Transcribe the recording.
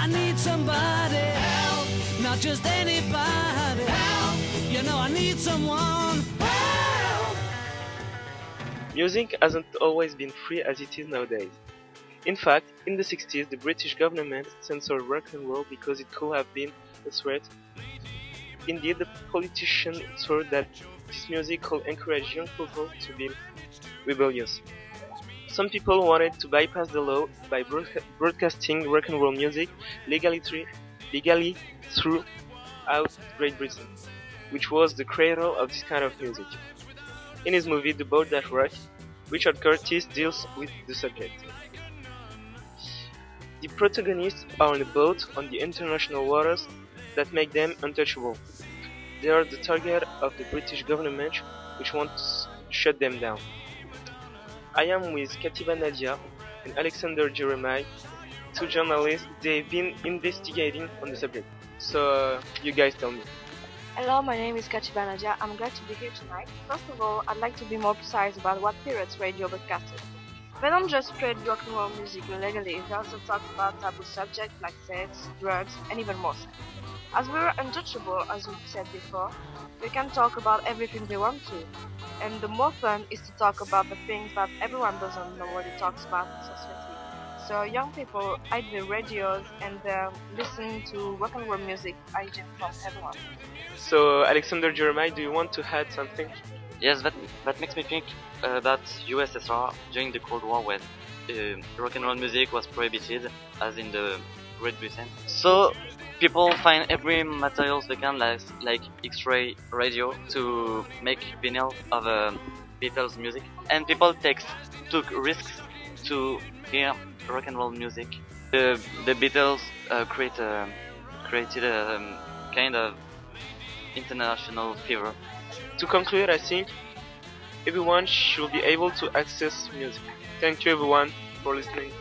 I need somebody help, not just anybody help. You know I need someone help. Music hasn't always been free as it is nowadays. In fact, in the 60s, the British government censored rock and roll because it could have been a threat. Indeed, the politicians thought that this music could encourage young people to be rebellious. Some people wanted to bypass the law by broadca- broadcasting rock and roll music legally, legally throughout Great Britain, which was the cradle of this kind of music. In his movie The Boat That Rocked, Richard Curtis deals with the subject. The protagonists are on a boat on the international waters that make them untouchable. They are the target of the British government, which wants to shut them down. I am with Katiba Nadia and Alexander Jeremiah, two journalists. They've been investigating on the subject. So, uh, you guys tell me. Hello, my name is Katiba Nadia. I'm glad to be here tonight. First of all, I'd like to be more precise about what periods radio broadcasted. They don't just spread rock and roll music illegally, they also talk about taboo subjects like sex, drugs, and even more sex. As we're untouchable, as we said before, we can talk about everything we want to. And the more fun is to talk about the things that everyone doesn't already talks about in society. So young people hide their radios and they're listening to rock and roll music I hidden from everyone. So, Alexander Jeremiah, do you want to add something? Yes, that that makes me think uh, that USSR during the Cold War when uh, rock and roll music was prohibited, as in the Great Britain. So people find every materials they can, like like X-ray radio, to make vinyl of uh, Beatles music, and people takes took risks to hear rock and roll music. The the Beatles uh, create uh, created a um, kind of international fever. To conclude, I think everyone should be able to access music. Thank you everyone for listening.